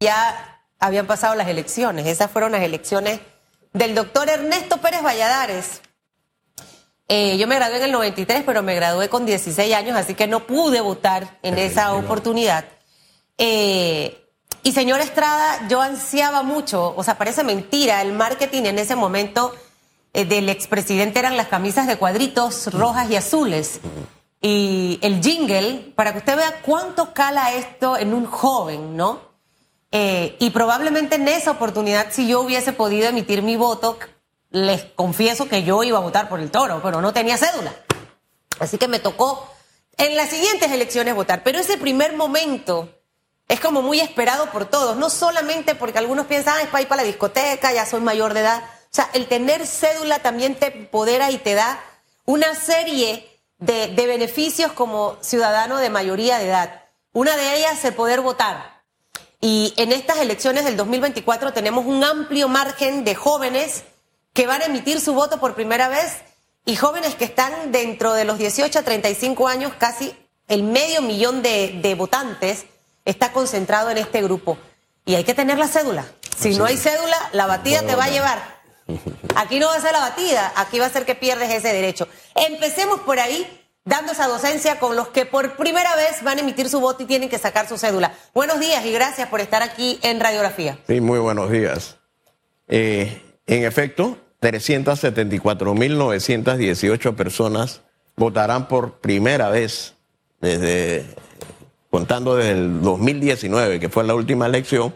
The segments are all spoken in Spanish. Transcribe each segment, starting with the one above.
ya habían pasado las elecciones. Esas fueron las elecciones del doctor Ernesto Pérez Valladares. Eh, yo me gradué en el 93, pero me gradué con 16 años, así que no pude votar en esa oportunidad. Eh, y señor Estrada, yo ansiaba mucho, o sea, parece mentira, el marketing en ese momento eh, del expresidente eran las camisas de cuadritos rojas y azules. Y el jingle, para que usted vea cuánto cala esto en un joven, ¿no? Eh, y probablemente en esa oportunidad, si yo hubiese podido emitir mi voto, les confieso que yo iba a votar por el toro, pero no tenía cédula. Así que me tocó en las siguientes elecciones votar. Pero ese primer momento es como muy esperado por todos, no solamente porque algunos piensan, ah, es para ir para la discoteca, ya soy mayor de edad. O sea, el tener cédula también te empodera y te da una serie de, de beneficios como ciudadano de mayoría de edad. Una de ellas es el poder votar. Y en estas elecciones del 2024 tenemos un amplio margen de jóvenes que van a emitir su voto por primera vez y jóvenes que están dentro de los 18 a 35 años, casi el medio millón de, de votantes está concentrado en este grupo. Y hay que tener la cédula. Si no hay cédula, la batida te va a llevar. Aquí no va a ser la batida, aquí va a ser que pierdes ese derecho. Empecemos por ahí dando esa docencia con los que por primera vez van a emitir su voto y tienen que sacar su cédula. Buenos días y gracias por estar aquí en Radiografía. Sí, muy buenos días. Eh, en efecto, 374.918 personas votarán por primera vez desde contando desde el 2019, que fue la última elección,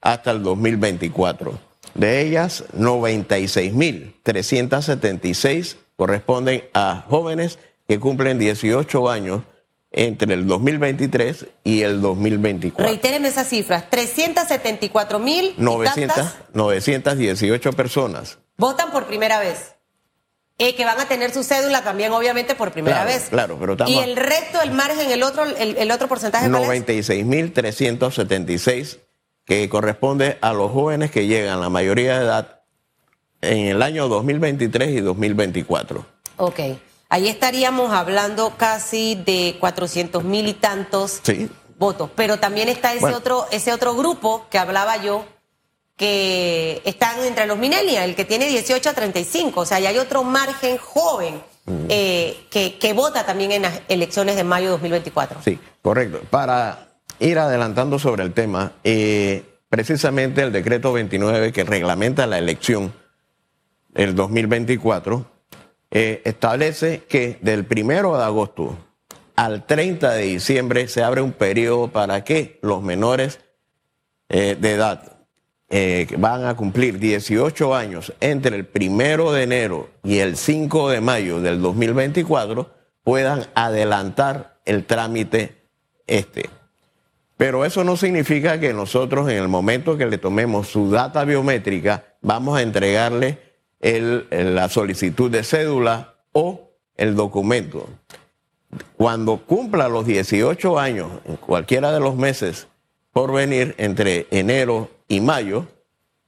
hasta el 2024. De ellas, 96.376 corresponden a jóvenes que cumplen 18 años entre el 2023 y el 2024. Reitéreme esas cifras, 374 mil 918 personas. Votan por primera vez. Eh, que van a tener su cédula también, obviamente, por primera vez. Claro, pero Y el resto, el margen, el otro, el, otro porcentaje. 96.376, que corresponde a los jóvenes que llegan, la mayoría de edad, en el año 2023 y 2024. Ok. Ahí estaríamos hablando casi de 400 mil y tantos votos. Pero también está ese, otro, ese otro grupo que hablaba yo, que están entre los millennials, el que tiene 18 a 35. O sea, y hay otro margen joven mm. eh, que, que vota también en las elecciones de mayo de 2024. Sí, correcto. Para ir adelantando sobre el tema, eh, precisamente el decreto 29 que reglamenta la elección el 2024 eh, establece que del primero de agosto al 30 de diciembre se abre un periodo para que los menores eh, de edad eh, van a cumplir 18 años entre el primero de enero y el 5 de mayo del 2024 puedan adelantar el trámite este. Pero eso no significa que nosotros en el momento que le tomemos su data biométrica vamos a entregarle la solicitud de cédula o el documento. Cuando cumpla los 18 años, en cualquiera de los meses por venir entre enero y mayo,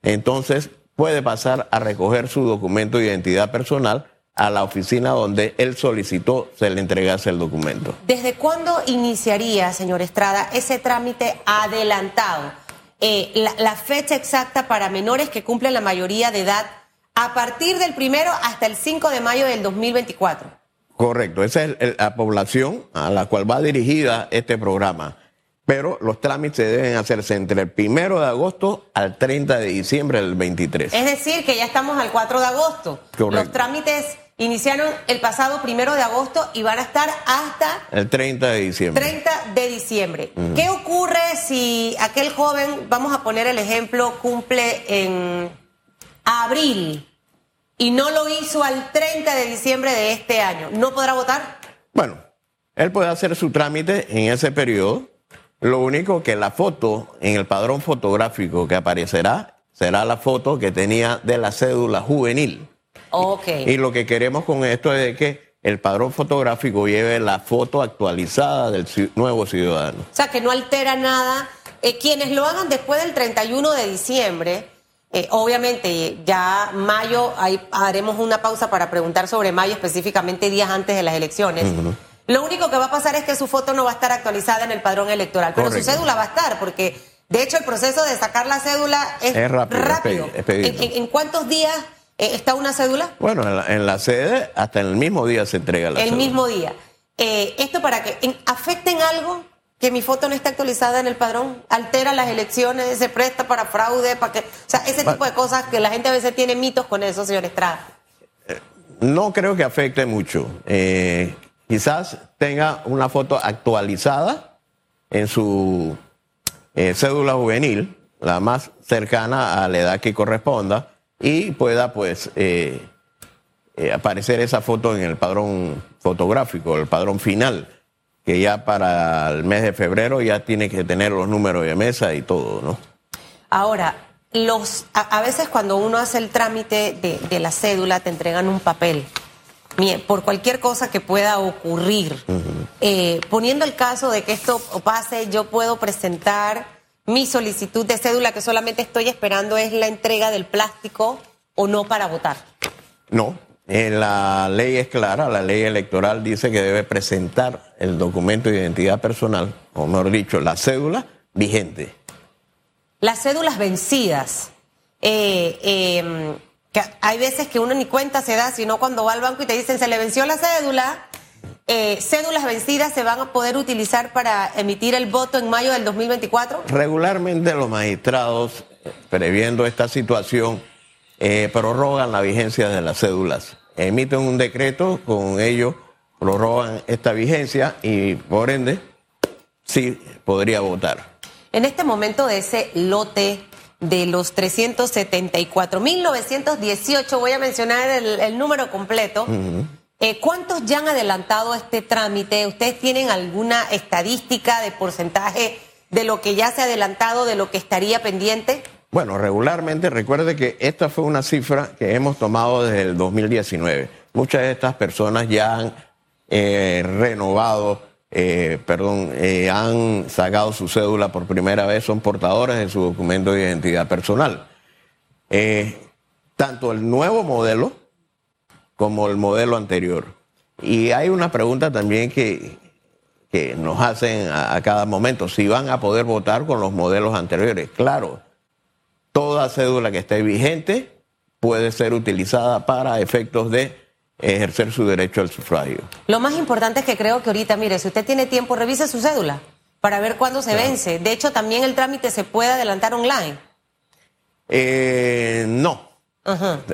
entonces puede pasar a recoger su documento de identidad personal a la oficina donde él solicitó se le entregase el documento. ¿Desde cuándo iniciaría, señor Estrada, ese trámite adelantado? Eh, la, la, fecha exacta para menores que cumplen la mayoría de edad a partir del primero hasta el 5 de mayo del 2024. Correcto, esa es la población a la cual va dirigida este programa. Pero los trámites deben hacerse entre el primero de agosto al 30 de diciembre del 23. Es decir, que ya estamos al 4 de agosto. Correcto. Los trámites iniciaron el pasado primero de agosto y van a estar hasta... El 30 de diciembre. 30 de diciembre. ¿Qué ocurre si aquel joven, vamos a poner el ejemplo, cumple en abril y no lo hizo al 30 de diciembre de este año, ¿no podrá votar? Bueno, él puede hacer su trámite en ese periodo. Lo único que la foto en el padrón fotográfico que aparecerá será la foto que tenía de la cédula juvenil. Ok. Y lo que queremos con esto es que el padrón fotográfico lleve la foto actualizada del nuevo ciudadano. O sea, que no altera nada. Eh, quienes lo hagan después del 31 de diciembre, eh, obviamente, ya mayo, ahí haremos una pausa para preguntar sobre mayo, específicamente días antes de las elecciones. Lo único que va a pasar es que su foto no va a estar actualizada en el padrón electoral, pero su cédula va a estar, porque De hecho, el proceso de sacar la cédula es, Es rápido, es rápido. pe- es pedido. ¿En, cuántos días eh, está una cédula? Bueno, en la, en la sede, hasta el mismo día se entrega la el cédula. mismo día. Eh, esto para que en- afecte en algo que mi foto no está actualizada en el padrón, altera las elecciones, se presta para fraude, para que, o sea, ese tipo de cosas que la gente a veces tiene mitos con eso, señor Estrada. No creo que afecte mucho. Eh, quizás tenga una foto actualizada en su eh, cédula juvenil, la más cercana a la edad que corresponda, y pueda pues eh, eh, aparecer esa foto en el padrón fotográfico, el padrón final, que ya para el mes de febrero ya tiene que tener los números de mesa y todo, ¿no? Ahora, los, a, a veces cuando uno hace el trámite de, de la cédula te entregan un papel. Por cualquier cosa que pueda ocurrir, Eh, poniendo el caso de que esto pase, yo puedo presentar mi solicitud de cédula que solamente estoy esperando es la entrega del plástico o no para votar. No, eh, la ley es clara, la ley electoral dice que debe presentar el documento de identidad personal, o mejor dicho, la cédula vigente. Las cédulas vencidas. eh, eh, que hay veces que uno ni cuenta se da, sino cuando va al banco y te dicen se le venció la cédula. eh, cédulas vencidas se van a poder utilizar para emitir el voto en mayo del 2024. Regularmente los magistrados, previendo esta situación, eh, prorrogan la vigencia de las cédulas. Emiten un decreto, con ello prorrogan esta vigencia y por ende sí podría votar. En este momento de ese lote de los 374.918, voy a mencionar el, el número completo. eh, ¿Cuántos ya han adelantado este trámite? ¿Ustedes tienen alguna estadística de porcentaje de lo que ya se ha adelantado, de lo que estaría pendiente? Bueno, regularmente recuerde que esta fue una cifra que hemos tomado desde el 2019. Muchas de estas personas ya han eh, renovado, eh, perdón, eh, han sacado su cédula por primera vez, son portadores de su documento de identidad personal. Tanto el nuevo modelo como el modelo anterior. Y hay una pregunta también que, que nos hacen a cada momento, si van a poder votar con los modelos anteriores. Claro, toda cédula que esté vigente puede ser utilizada para efectos de ejercer su derecho al sufragio. Lo más importante es que creo que ahorita, mire, si usted tiene tiempo, revise su cédula para ver cuándo se vence. De hecho, también el trámite se puede adelantar online. Eh, no.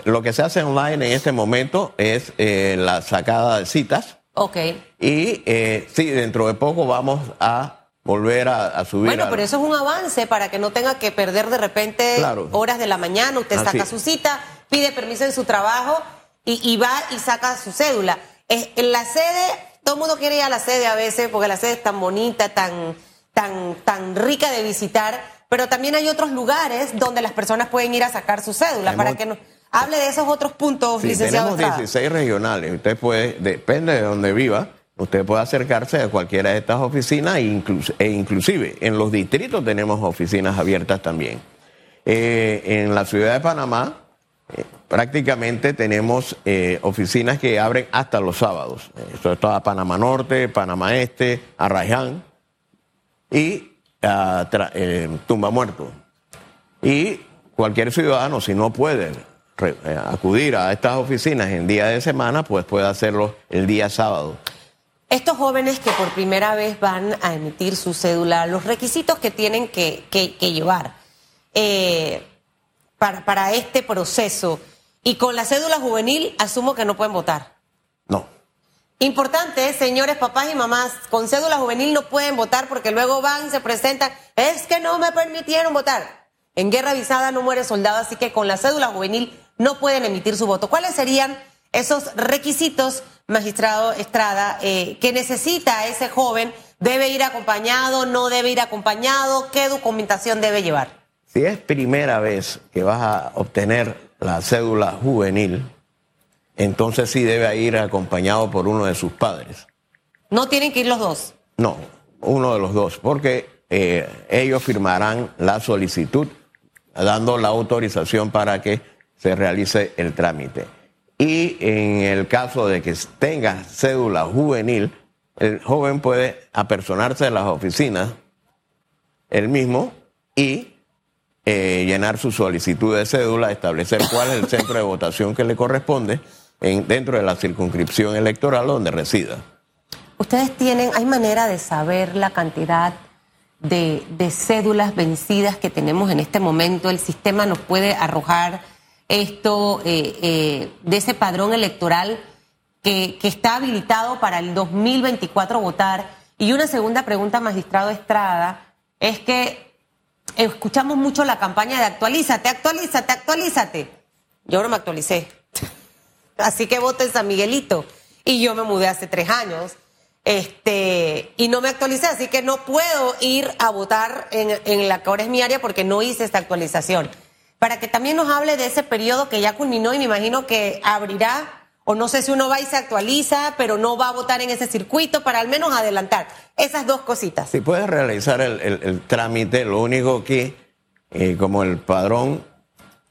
Lo que se hace online en este momento es eh, la sacada de citas Ok. y eh, sí, dentro de poco vamos a volver a, a subir. Bueno, pero eso es un avance para que no tenga que perder de repente Claro. horas de la mañana. Usted Así saca su cita, pide permiso en su trabajo y, y va y saca su cédula. Es- en la sede, todo el mundo quiere ir a la sede a veces porque la sede es tan bonita, tan, tan, tan rica de visitar, pero también hay otros lugares donde las personas pueden ir a sacar su cédula. Para que nos hable de esos otros puntos, Sí, licenciado tenemos Estrada. 16 regionales. Usted puede, depende de donde viva, usted puede acercarse a cualquiera de estas oficinas e, inclus- e inclusive en los distritos tenemos oficinas abiertas también. Eh, en la ciudad de Panamá eh, prácticamente tenemos eh, oficinas que abren hasta los sábados. Esto está Panamá Norte, Panamá Este, Arrayán y eh, Tumba Muerto. Y cualquier ciudadano, si no puede acudir a estas oficinas en día de semana, pues puede hacerlo el día sábado. Estos jóvenes que por primera vez van a emitir su cédula, los requisitos que tienen que, que- que llevar eh, para, para este proceso, y con la cédula juvenil asumo que no pueden votar. No. Importante, señores papás y mamás, con cédula juvenil no pueden votar porque luego van, se presentan, es que no me permitieron votar. En guerra avisada no muere soldado, así que con la cédula juvenil no pueden emitir su voto. ¿Cuáles serían esos requisitos, magistrado Estrada, eh, que necesita ese joven? ¿Debe ir acompañado? ¿No debe ir acompañado? ¿Qué documentación debe llevar? Si es primera vez que vas a obtener la cédula juvenil, entonces sí debe ir acompañado por uno de sus padres. No tienen que ir los dos. No, uno de los dos, porque eh, ellos firmarán la solicitud dando la autorización para que se realice el trámite. Y en el caso de que tenga cédula juvenil, el joven puede apersonarse a las oficinas, él mismo, y eh, llenar su solicitud de cédula, establecer cuál es el centro de votación que le corresponde en, dentro de la circunscripción electoral donde resida. Ustedes tienen, hay manera de saber la cantidad de, de cédulas vencidas que tenemos en este momento. El sistema nos puede arrojar esto eh, eh, de ese padrón electoral que, que está habilitado para el 2024 votar. Y una segunda pregunta, magistrado Estrada, es que escuchamos mucho la campaña de actualízate, actualízate, actualízate. Yo no me actualicé. Así que voto en San Miguelito. Y yo me mudé hace tres años. Este, y no me actualicé, así que no puedo ir a votar en, en la que ahora es mi área porque no hice esta actualización. Para que también nos hable de ese periodo que ya culminó y me imagino que abrirá, o no sé si uno va y se actualiza, pero no va a votar en ese circuito, para al menos adelantar esas dos cositas. Si puedes realizar el, el- el trámite, lo único que, eh, como el padrón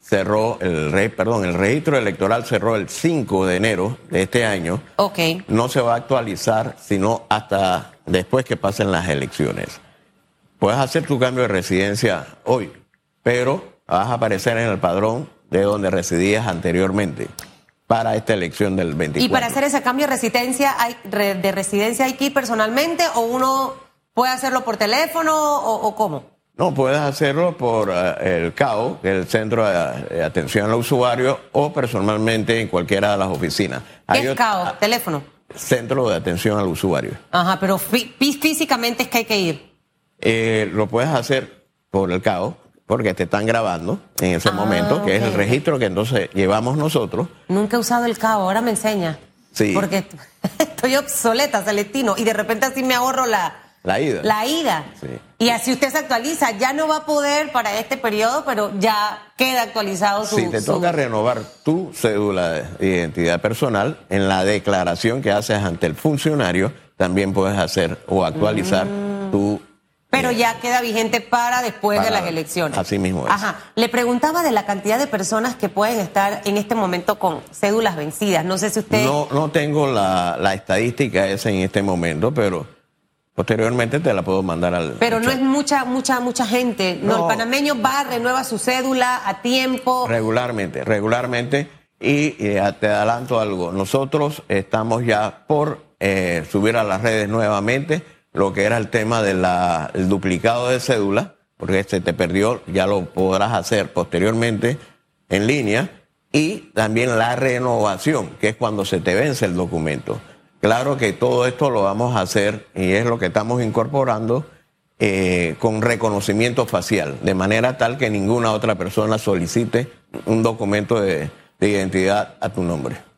cerró, el re- perdón, el registro electoral cerró el 5 de enero de este año, Ok. no se va a actualizar sino hasta después que pasen las elecciones. Puedes hacer tu cambio de residencia hoy, pero vas a aparecer en el padrón de donde residías anteriormente para esta elección del 24. Y para hacer ese cambio de residencia, hay, de residencia hay que ir personalmente o uno puede hacerlo por teléfono o, o cómo? No, puedes hacerlo por eh, el CAO, el Centro de, Atención al Usuario, o personalmente en cualquiera de las oficinas. ¿Qué Hay es CAO? ah, Teléfono. Centro de Atención al Usuario. Ajá, pero fí- fí- físicamente es que hay que ir. Eh, lo puedes hacer por el CAO, porque te están grabando en ese Ah, momento, que es el registro que entonces llevamos nosotros. Nunca he usado el CAO, ahora me enseña. Sí. Porque estoy obsoleta, Celestino, y de repente así me ahorro la, La ida. la ida. Sí. Y así usted se actualiza. Ya no va a poder para este periodo, pero ya queda actualizado su. Si te su- toca renovar tu cédula de identidad personal, en la declaración que haces ante el funcionario, también puedes hacer o actualizar tu... Pero ya queda vigente para después de las elecciones. así mismo es. Ajá. Le preguntaba de la cantidad de personas que pueden estar en este momento con cédulas vencidas. No sé si usted. No, no tengo la, la estadística esa en este momento, pero posteriormente te la puedo mandar al... Pero al no chat. es mucha, mucha, mucha gente. No, No. el panameño va, renueva su cédula a tiempo. Regularmente, regularmente. Y eh, te adelanto algo, nosotros estamos ya por eh, subir a las redes nuevamente lo que era el tema del duplicado de cédula, porque se te perdió, ya lo podrás hacer posteriormente en línea, y también la renovación, que es cuando se te vence el documento. Claro que todo esto lo vamos a hacer y es lo que estamos incorporando eh, con reconocimiento facial, de manera tal que ninguna otra persona solicite un documento de identidad a tu nombre.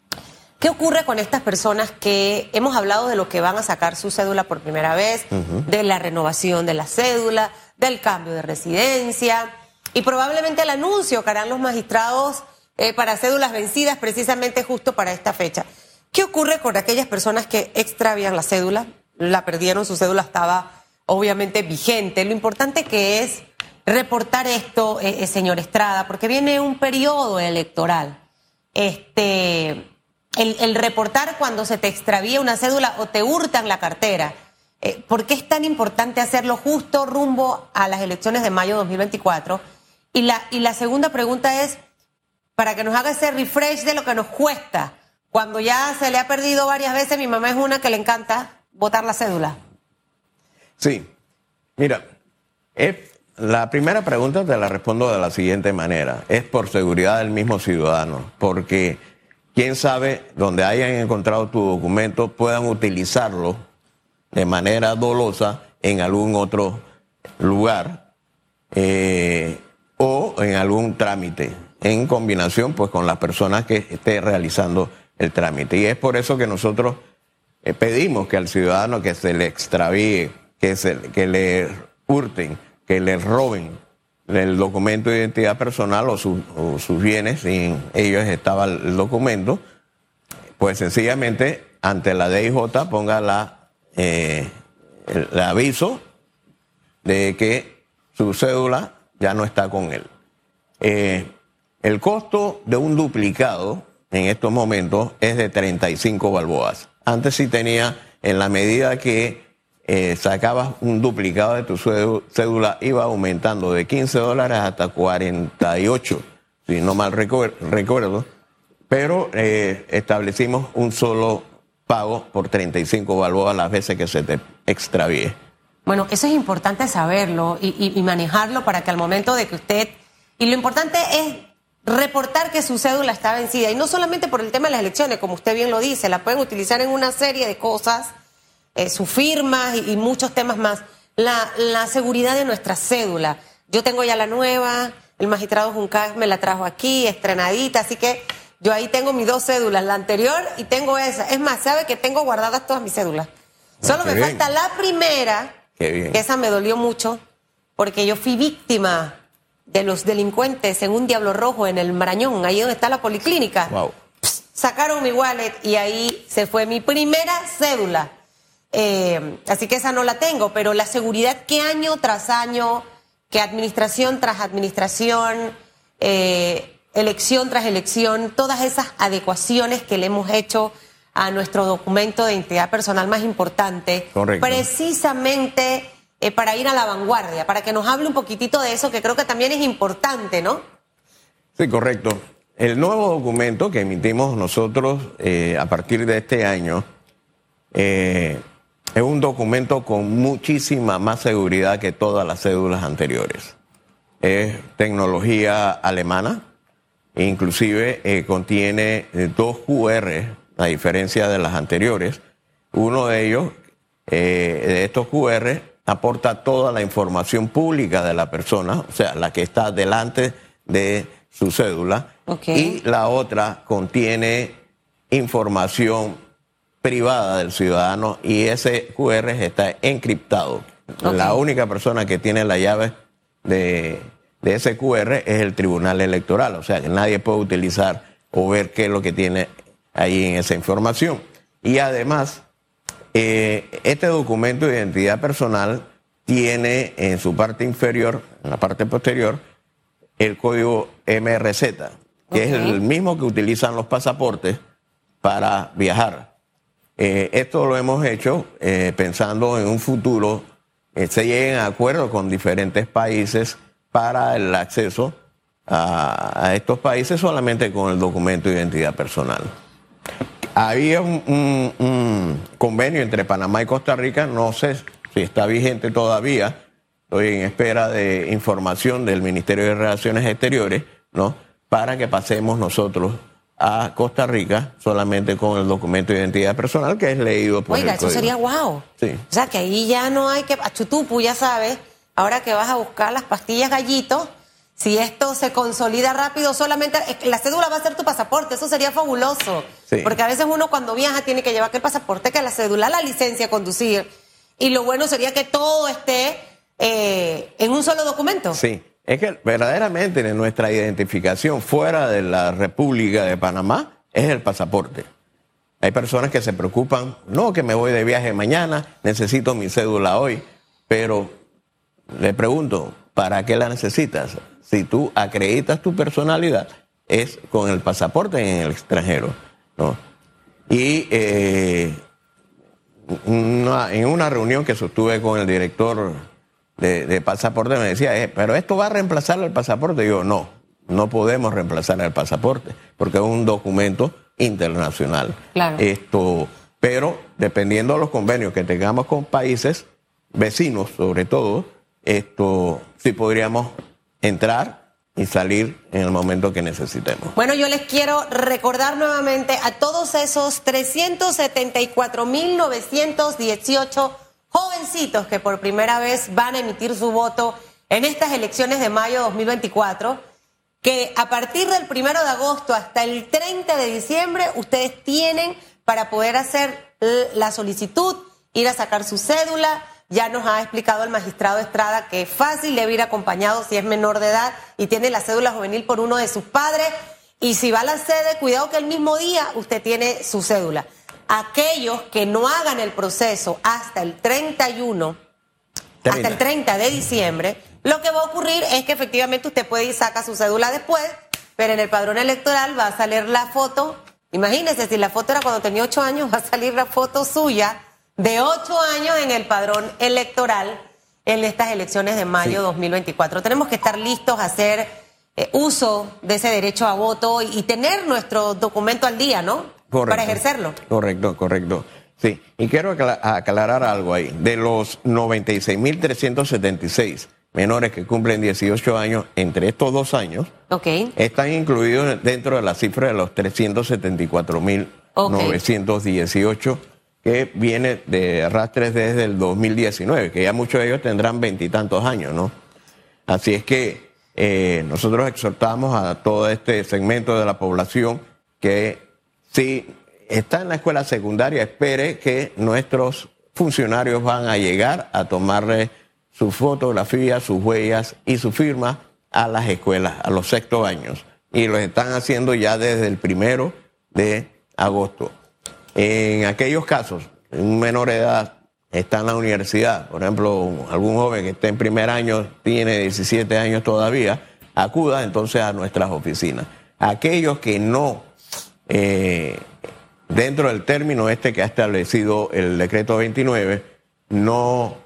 ¿Qué ocurre con estas personas que hemos hablado de lo que van a sacar su cédula por primera vez, de la renovación de la cédula, del cambio de residencia y probablemente el anuncio que harán los magistrados eh, para cédulas vencidas precisamente justo para esta fecha? ¿Qué ocurre con aquellas personas que extravían la cédula? La perdieron, su cédula estaba obviamente vigente. Lo importante que es reportar esto, eh, eh, señor Estrada, porque viene un periodo electoral. Este, el, reportar cuando se te extravía una cédula o te hurtan la cartera. Eh, ¿Por qué es tan importante hacerlo justo rumbo a las elecciones de mayo 2024? Y la, y la segunda pregunta es, para que nos haga ese refresh de lo que nos cuesta. Cuando ya se le ha perdido varias veces, mi mamá es una que le encanta botar la cédula. Sí, mira, la primera pregunta te la respondo de la siguiente manera. Es por seguridad del mismo ciudadano, porque quién sabe, donde hayan encontrado tu documento, puedan utilizarlo de manera dolosa en algún otro lugar eh, o en algún trámite, en combinación pues con las personas que esté realizando el trámite. Y es por eso que nosotros eh, pedimos que al ciudadano que se le extravíe, que, se, que le hurten, que le roben el documento de identidad personal o, su- sus bienes, en ellos estaba el documento, pues sencillamente ante la DIJ ponga la, eh, el, el aviso de que su cédula ya no está con él. Eh, el costo de un duplicado en estos momentos es de 35 balboas. Antes sí tenía, en la medida que eh, sacabas un duplicado de tu cédula, iba aumentando de 15 dólares hasta 48, si no mal recuerdo, pero eh, establecimos un solo pago por 35 balboas las veces que se te extravíe. Bueno, eso es importante saberlo y, manejarlo para que al momento de que usted... Y lo importante es reportar que su cédula está vencida. Y no solamente por el tema de las elecciones, como usted bien lo dice, la pueden utilizar en una serie de cosas, eh, su firma y, muchos temas más. La, la, seguridad de nuestra cédula. Yo tengo ya la nueva, el magistrado Juncal me la trajo aquí, estrenadita, así que yo ahí tengo mis dos cédulas, la anterior y tengo esa. Es más, sabe que tengo guardadas todas mis cédulas. Ah, Solo me falta la primera, que esa me dolió mucho, porque yo fui víctima de los delincuentes en un Diablo Rojo en el Marañón, ahí donde está la policlínica. sacaron mi wallet y ahí se fue mi primera cédula. Eh, así que esa no la tengo, pero la seguridad que año tras año, que administración tras administración, eh, elección tras elección, todas esas adecuaciones que le hemos hecho a nuestro documento de identidad personal más importante, precisamente eh, para ir a la vanguardia, para que nos hable un poquitito de eso, que creo que también es importante, ¿no? Sí, correcto. El nuevo documento que emitimos nosotros a partir de este año eh, es un documento con muchísima más seguridad que todas las cédulas anteriores. Es tecnología alemana, Inclusive eh, contiene eh, dos QR, a diferencia de las anteriores. Uno de ellos, eh, de estos QR, aporta toda la información pública de la persona, o sea, la que está delante de su cédula. Y la otra contiene información privada del ciudadano y ese QR está encriptado. La única persona que tiene la llave de de ese QR es el Tribunal Electoral, o sea que nadie puede utilizar o ver qué es lo que tiene ahí en esa información. Y además, eh, este documento de identidad personal tiene en su parte inferior, en la parte posterior, el código MRZ, que es el mismo que utilizan los pasaportes para viajar. Eh, esto lo hemos hecho eh, pensando en un futuro, se lleguen a acuerdos con diferentes países para el acceso a, estos países solamente con el documento de identidad personal. Había un, convenio entre Panamá y Costa Rica, no sé si está vigente todavía, estoy en espera de información del Ministerio de Relaciones Exteriores, ¿no? Para que pasemos nosotros a Costa Rica solamente con el documento de identidad personal que es leído por Oiga, eso sería guau. Sí. O sea, que ahí ya no hay que... A Chutupu, ya sabes ahora que vas a buscar las pastillas gallito, si esto se consolida rápido, solamente la cédula va a ser tu pasaporte, eso sería fabuloso. Porque a veces uno cuando viaja tiene que llevar que el pasaporte, que la cédula, la licencia a conducir. Y lo bueno sería que todo esté eh, en un solo documento. Sí, es que verdaderamente nuestra identificación fuera de la República de Panamá es el pasaporte. Hay personas que se preocupan, no, que me voy de viaje mañana, necesito mi cédula hoy, pero le pregunto, ¿para qué la necesitas? Si tú acreditas tu personalidad, es con el pasaporte en el extranjero. ¿no? Y eh, en una reunión que sostuve con el director de, pasaporte me decía, eh, pero esto va a reemplazar el pasaporte. Y yo, no, no podemos reemplazar el pasaporte, porque es un documento internacional. Claro. Esto, pero dependiendo de los convenios que tengamos con países vecinos, sobre todo, esto sí podríamos entrar y salir en el momento que necesitemos. Bueno, yo les quiero recordar nuevamente a todos esos 374.918 jovencitos que por primera vez van a emitir su voto en estas elecciones de mayo 2024, que a partir del primero de agosto hasta el 30 de diciembre ustedes tienen para poder hacer la solicitud, ir a sacar su cédula, ya nos ha explicado el magistrado Estrada que es fácil debe ir acompañado si es menor de edad y tiene la cédula juvenil por uno de sus padres. Y si va a la sede, cuidado que el mismo día usted tiene su cédula. Aquellos que no hagan el proceso hasta el 31, hasta el 30 de diciembre, lo que va a ocurrir es que efectivamente usted puede ir saca su cédula después, pero en el padrón electoral va a salir la foto. Imagínese, si la foto era cuando tenía ocho años, va a salir la foto suya de ocho años en el padrón electoral en estas elecciones de mayo Sí. 2024. Tenemos que estar listos a hacer eh, uso de ese derecho a voto y, y tener nuestro documento al día, ¿no? Correcto. Para ejercerlo. Correcto, correcto. Sí, y quiero acla- aclarar algo ahí. De los 96.376 menores que cumplen 18 años entre estos dos años, están incluidos dentro de la cifra de los 374.918 que viene de arrastres desde el 2019, que ya muchos de ellos tendrán veintitantos años, ¿no? Así es que eh, nosotros exhortamos a todo este segmento de la población que si está en la escuela secundaria, espere que nuestros funcionarios van a llegar a tomarle su fotografía, sus huellas y su firma a las escuelas, a los sextos años. Y lo están haciendo ya desde el primero de agosto. En aquellos casos, un menor edad está en la universidad, por ejemplo, algún joven que esté en primer año, tiene 17 años todavía, acuda entonces a nuestras oficinas. Aquellos que no, eh, dentro del término este que ha establecido el decreto 29, no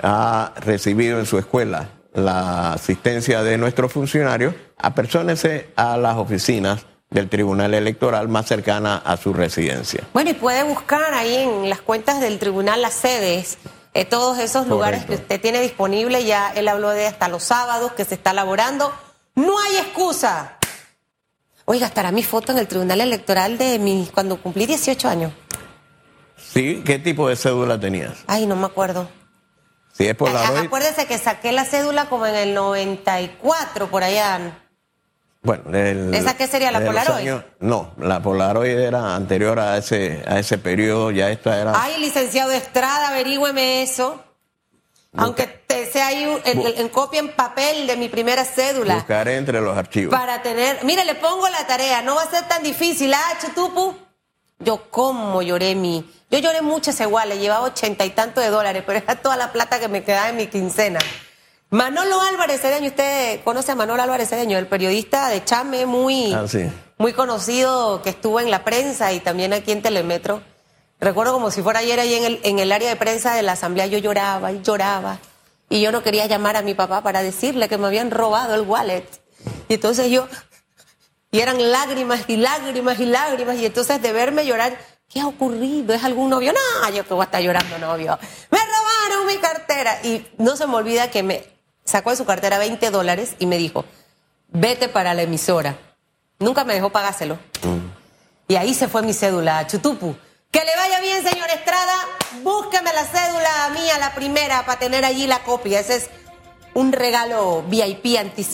ha recibido en su escuela la asistencia de nuestros funcionarios, apersónese a las oficinas del Tribunal Electoral más cercana a su residencia. Bueno, y puede buscar ahí en las cuentas del tribunal las sedes, eh, todos esos lugares que usted tiene disponible. Ya él habló de hasta los sábados que se está elaborando. No hay excusa. Oiga, estará mi foto en el tribunal electoral de mi, cuando cumplí 18 años. ¿Sí? ¿Qué tipo de cédula tenías? Ay, no me acuerdo. Si es A- Polaroid, Acuérdese que saqué la cédula como en el 94, por allá. bueno, del- ¿Esa qué sería, la Polaroid? años- no, la Polaroid era anterior a ese, a ese periodo, ya esta era... Ay, licenciado Estrada, averígüeme eso. Aunque te sea ahí en, en copia en papel de mi primera cédula. Buscaré entre los archivos. Para tener, mire, le pongo la tarea, no va a ser tan difícil, ah, chutupu. Yo cómo lloré mi, yo lloré mucho ese igual, le llevaba ochenta y tanto de dólares, pero era toda la plata que me quedaba en mi quincena. Manolo Álvarez Cedeño, usted conoce a Manolo Álvarez Cedeño, el periodista de Chame, muy, Ah, sí. muy conocido, que estuvo en la prensa y también aquí en Telemetro. Recuerdo como si fuera ayer ahí en el, en el área de prensa de la asamblea, yo lloraba y lloraba. Y yo no quería llamar a mi papá para decirle que me habían robado el wallet. Y entonces yo, y eran lágrimas y lágrimas y lágrimas. Y entonces de verme llorar, ¿qué ha ocurrido? ¿Es algún novio? No, yo que voy a estar llorando, novio. Me robaron mi cartera. Y no se me olvida que me sacó de su cartera 20 dólares y me dijo, vete para la emisora. Nunca me dejó pagárselo. Y ahí se fue mi cédula, Chutupu. Que le vaya bien, señor Estrada. Búsqueme la cédula mía, la primera, para tener allí la copia. Ese es un regalo VIP anticipado.